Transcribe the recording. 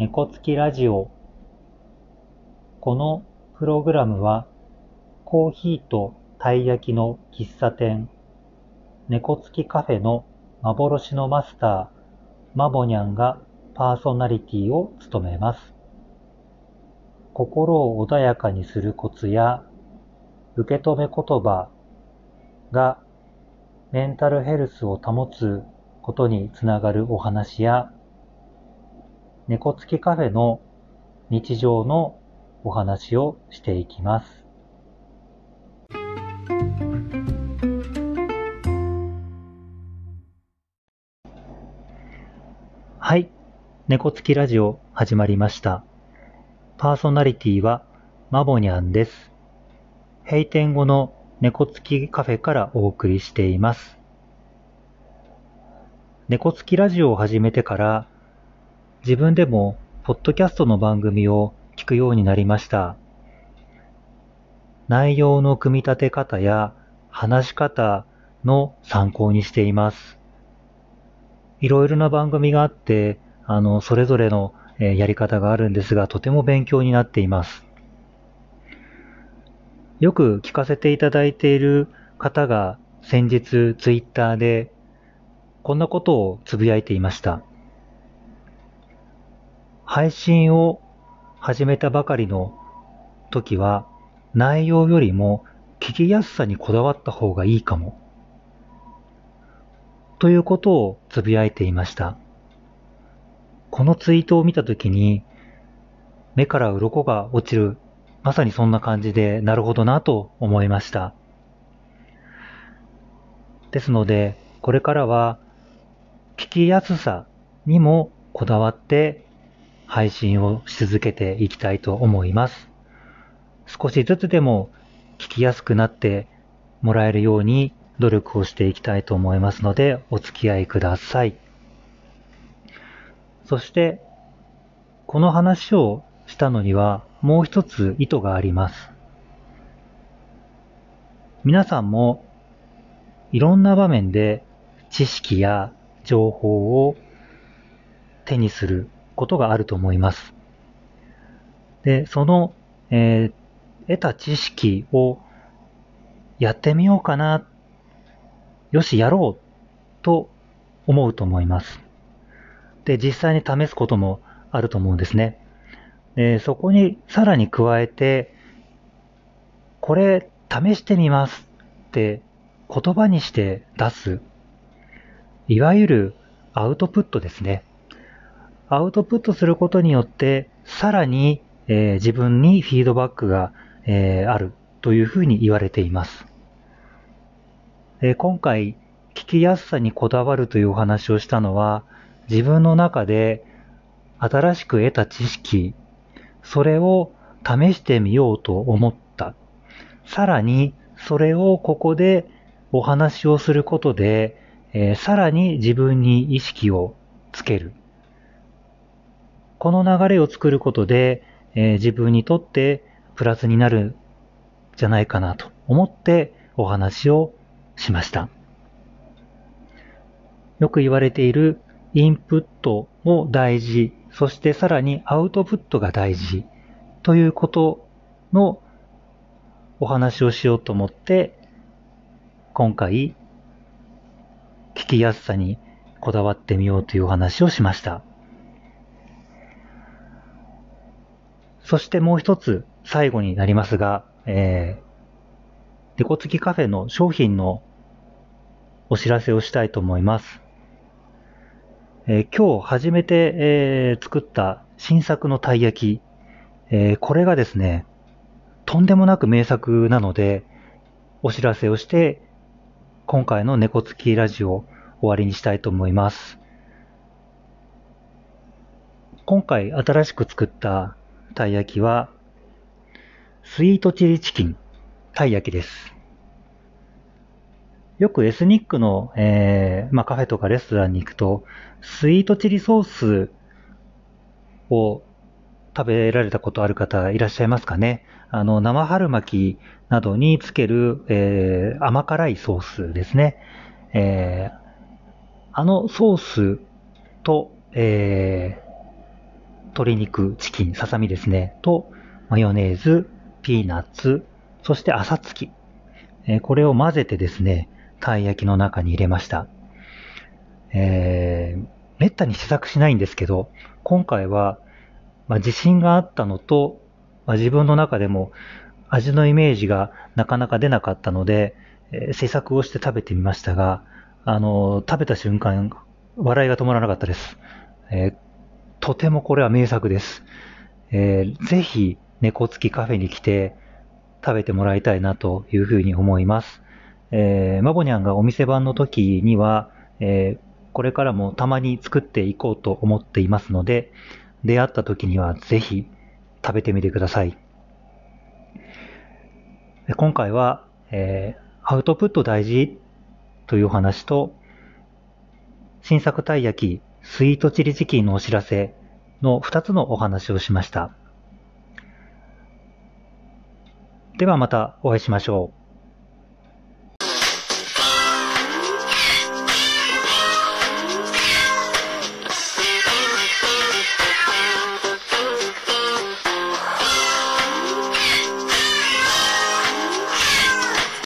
猫つきラジオ。このプログラムはコーヒーとたい焼きの喫茶店、猫つきカフェの幻のマスター、マボニャンがパーソナリティを務めます。心を穏やかにするコツや受け止め言葉がメンタルヘルスを保つことにつながるお話や猫付きカフェの日常のお話をしていきます。はい。猫付きラジオ始まりました。パーソナリティはマボニャンです。閉店後の猫付きカフェからお送りしています。猫付きラジオを始めてから自分でもポッドキャストの番組を聞くようになりました。内容の組み立て方や話し方の参考にしています。いろいろな番組があって、あの、それぞれのやり方があるんですが、とても勉強になっています。よく聞かせていただいている方が先日ツイッターでこんなことをつぶやいていました。配信を始めたばかりの時は内容よりも聞きやすさにこだわった方がいいかも。ということをつぶやいていました。このツイートを見たときに目から鱗が落ちる、まさにそんな感じでなるほどなと思いました。ですので、これからは聞きやすさにもこだわって配信をし続けていきたいと思います。少しずつでも聞きやすくなってもらえるように努力をしていきたいと思いますのでお付き合いください。そして、この話をしたのにはもう一つ意図があります。皆さんもいろんな場面で知識や情報を手にすることがあると思います。で、その、えー、得た知識をやってみようかな、よし、やろうと思うと思います。で、実際に試すこともあると思うんですね。で、そこにさらに加えて、これ試してみますって言葉にして出す。いわゆるアウトプットですね。アウトプットすることによって、さらに、えー、自分にフィードバックが、えー、あるというふうに言われています。え、今回、聞きやすさにこだわるというお話をしたのは、自分の中で新しく得た知識、それを試してみようと思った。さらに、それをここでお話をすることで、えー、さらに自分に意識をつける。この流れを作ることで、えー、自分にとってプラスになるじゃないかなと思ってお話をしました。よく言われているインプットも大事、そしてさらにアウトプットが大事ということのお話をしようと思って今回聞きやすさにこだわってみようというお話をしました。そしてもう一つ、最後になりますが、えー、デコ付きカフェの商品のお知らせをしたいと思います。えー、今日初めて、えー、作った新作のたい焼き、えー、これがですね、とんでもなく名作なので、お知らせをして、今回の猫付きラジオ終わりにしたいと思います。今回新しく作ったたい焼きは、スイートチリチキンたい焼きです。よくエスニックの、えー、まあ、カフェとかレストランに行くと、スイートチリソースを食べられたことある方いらっしゃいますかねあの、生春巻きなどにつける、えー、甘辛いソースですね。えー、あのソースと、えー、鶏肉、チキン、ささみですね、と、マヨネーズ、ピーナッツ、そして朝月。え、これを混ぜてですね、たい焼きの中に入れました。えー、めったに試作しないんですけど、今回は、まあ、自信があったのと、まあ、自分の中でも味のイメージがなかなか出なかったので、えー、試作をして食べてみましたが、あのー、食べた瞬間、笑いが止まらなかったです。えー、とてもこれは名作です。えー、ぜひ、猫付きカフェに来て食べてもらいたいなというふうに思います。えー、マボニャンがお店番の時には、えー、これからもたまに作っていこうと思っていますので、出会った時にはぜひ食べてみてください。今回は、えー、アウトプット大事というお話と、新作たい焼き、スイートチリチキンのお知らせの2つのお話をしました。ではまたお会いしましょう。